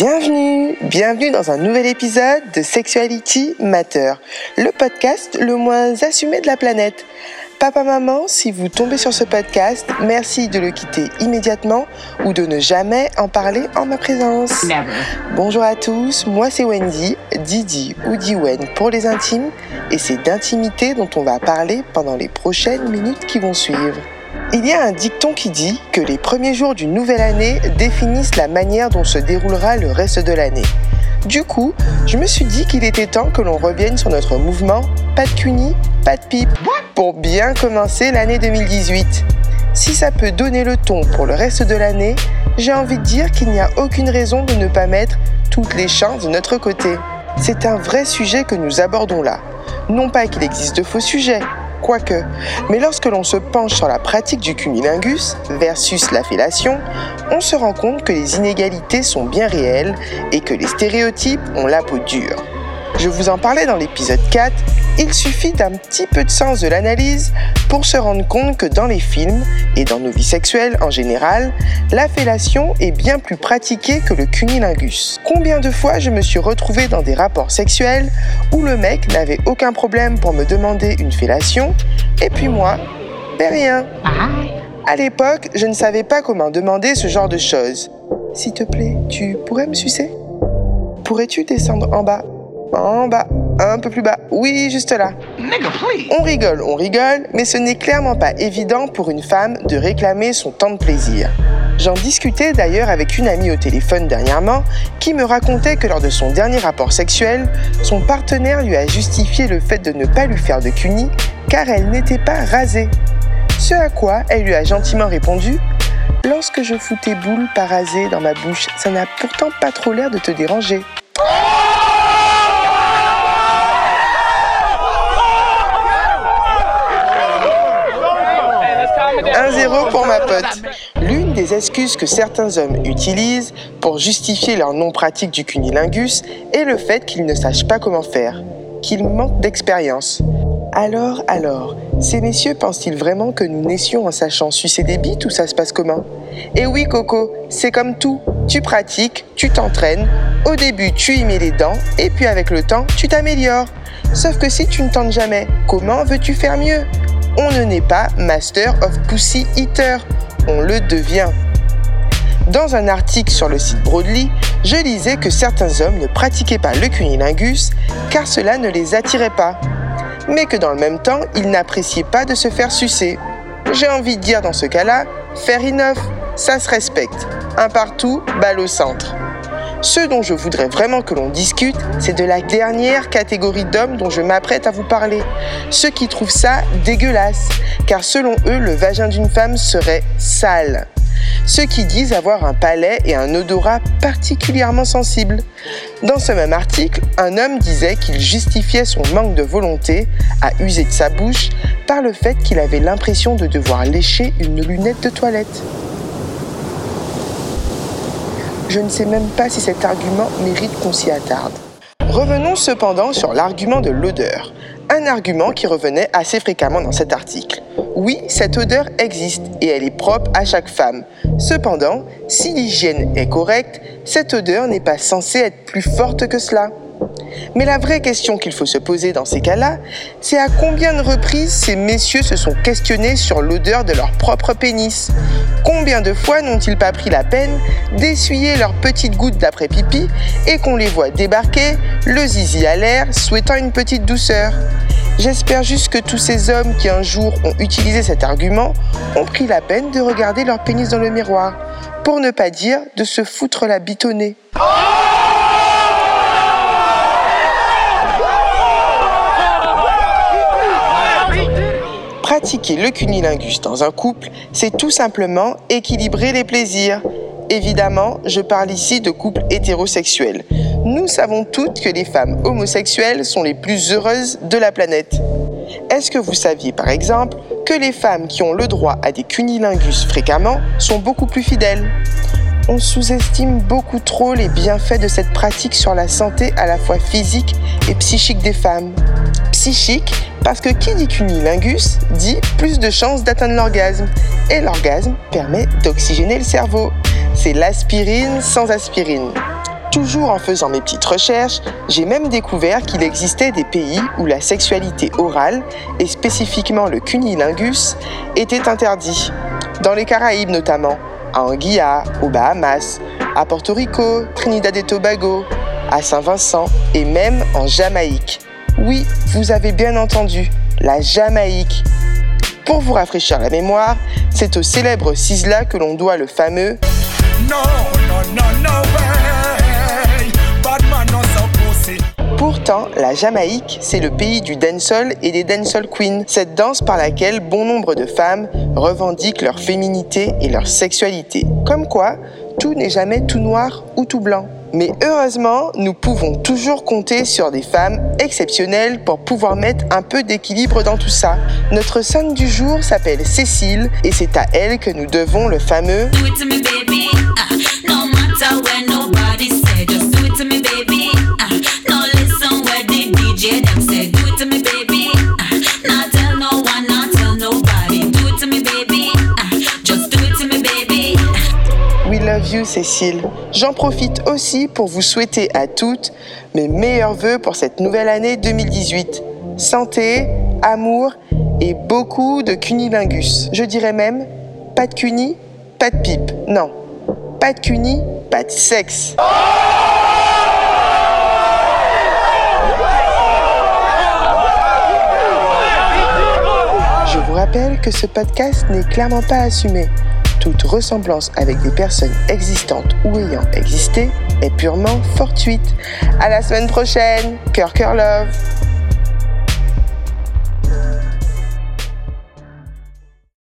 Bienvenue, bienvenue dans un nouvel épisode de Sexuality Matter, le podcast le moins assumé de la planète. Papa, maman, si vous tombez sur ce podcast, merci de le quitter immédiatement ou de ne jamais en parler en ma présence. Bonjour à tous, moi c'est Wendy, Didi ou Diwen pour les intimes, et c'est d'intimité dont on va parler pendant les prochaines minutes qui vont suivre. Il y a un dicton qui dit que les premiers jours d'une nouvelle année définissent la manière dont se déroulera le reste de l'année. Du coup, je me suis dit qu'il était temps que l'on revienne sur notre mouvement Pas de cuny, pas de pipe pour bien commencer l'année 2018. Si ça peut donner le ton pour le reste de l'année, j'ai envie de dire qu'il n'y a aucune raison de ne pas mettre toutes les chances de notre côté. C'est un vrai sujet que nous abordons là. Non pas qu'il existe de faux sujets, quoique. Mais lorsque l'on se penche sur la pratique du cunilingus versus la fellation, on se rend compte que les inégalités sont bien réelles et que les stéréotypes ont la peau dure. Je vous en parlais dans l'épisode 4, il suffit d'un petit peu de sens de l'analyse pour se rendre compte que dans les films et dans nos vies sexuelles en général, la fellation est bien plus pratiquée que le cunilingus. Combien de fois je me suis retrouvée dans des rapports sexuels où le mec n'avait aucun problème pour me demander une fellation et puis moi, ben rien. À l'époque, je ne savais pas comment demander ce genre de choses. S'il te plaît, tu pourrais me sucer? Pourrais-tu descendre en bas? En bas, un peu plus bas. Oui, juste là. On rigole, on rigole, mais ce n'est clairement pas évident pour une femme de réclamer son temps de plaisir. J'en discutais d'ailleurs avec une amie au téléphone dernièrement qui me racontait que lors de son dernier rapport sexuel, son partenaire lui a justifié le fait de ne pas lui faire de cuni car elle n'était pas rasée. Ce à quoi elle lui a gentiment répondu Lorsque je fous tes boules pas rasées dans ma bouche, ça n'a pourtant pas trop l'air de te déranger. 1-0 pour ma pote. L'une des excuses que certains hommes utilisent pour justifier leur non-pratique du cunilingus est le fait qu'ils ne sachent pas comment faire, qu'ils manquent d'expérience. Alors, alors, ces messieurs pensent-ils vraiment que nous naissions en sachant sucer des bites ou ça se passe comment? Eh oui, Coco, c'est comme tout. Tu pratiques, tu t'entraînes. Au début, tu y mets les dents et puis avec le temps, tu t'améliores. Sauf que si tu ne tentes jamais, comment veux-tu faire mieux? On ne naît pas Master of Pussy Eater, on le devient. Dans un article sur le site Broadly, je lisais que certains hommes ne pratiquaient pas le cunilingus car cela ne les attirait pas, mais que dans le même temps, ils n'appréciaient pas de se faire sucer. J'ai envie de dire dans ce cas-là, fair enough, ça se respecte. Un partout, balle au centre. Ce dont je voudrais vraiment que l'on discute, c'est de la dernière catégorie d'hommes dont je m'apprête à vous parler. Ceux qui trouvent ça dégueulasse, car selon eux, le vagin d'une femme serait sale. Ceux qui disent avoir un palais et un odorat particulièrement sensibles. Dans ce même article, un homme disait qu'il justifiait son manque de volonté à user de sa bouche par le fait qu'il avait l'impression de devoir lécher une lunette de toilette. Je ne sais même pas si cet argument mérite qu'on s'y attarde. Revenons cependant sur l'argument de l'odeur, un argument qui revenait assez fréquemment dans cet article. Oui, cette odeur existe et elle est propre à chaque femme. Cependant, si l'hygiène est correcte, cette odeur n'est pas censée être plus forte que cela. Mais la vraie question qu'il faut se poser dans ces cas-là, c'est à combien de reprises ces messieurs se sont questionnés sur l'odeur de leur propre pénis? Combien de fois n'ont-ils pas pris la peine d'essuyer leurs petites gouttes d'après pipi et qu'on les voit débarquer, le zizi à l'air, souhaitant une petite douceur? J'espère juste que tous ces hommes qui un jour ont utilisé cet argument ont pris la peine de regarder leur pénis dans le miroir, pour ne pas dire de se foutre la bitonnée. Pratiquer le cunilingus dans un couple, c'est tout simplement équilibrer les plaisirs. Évidemment, je parle ici de couples hétérosexuels. Nous savons toutes que les femmes homosexuelles sont les plus heureuses de la planète. Est-ce que vous saviez par exemple que les femmes qui ont le droit à des cunilingus fréquemment sont beaucoup plus fidèles? On sous-estime beaucoup trop les bienfaits de cette pratique sur la santé à la fois physique et psychique des femmes. Psychique parce que qui dit cunilingus dit plus de chances d'atteindre l'orgasme. Et l'orgasme permet d'oxygéner le cerveau. C'est l'aspirine sans aspirine. Toujours en faisant mes petites recherches, j'ai même découvert qu'il existait des pays où la sexualité orale, et spécifiquement le cunilingus, était interdit. Dans les Caraïbes notamment, à Anguilla, aux Bahamas, à Porto Rico, Trinidad et Tobago, à Saint-Vincent et même en Jamaïque. Oui, vous avez bien entendu, la Jamaïque. Pour vous rafraîchir la mémoire, c'est au célèbre Sisla que l'on doit le fameux Pourtant, la Jamaïque, c'est le pays du dancehall et des dancehall queens, cette danse par laquelle bon nombre de femmes revendiquent leur féminité et leur sexualité. Comme quoi, tout n'est jamais tout noir ou tout blanc. Mais heureusement, nous pouvons toujours compter sur des femmes exceptionnelles pour pouvoir mettre un peu d'équilibre dans tout ça. Notre sainte du jour s'appelle Cécile et c'est à elle que nous devons le fameux Cécile. J'en profite aussi pour vous souhaiter à toutes mes meilleurs voeux pour cette nouvelle année 2018. Santé, amour et beaucoup de cunilingus. Je dirais même pas de cuni, pas de pipe. Non, pas de cuni, pas de sexe. Je vous rappelle que ce podcast n'est clairement pas assumé. Toute ressemblance avec des personnes existantes ou ayant existé est purement fortuite. À la semaine prochaine. Cœur, cœur, love.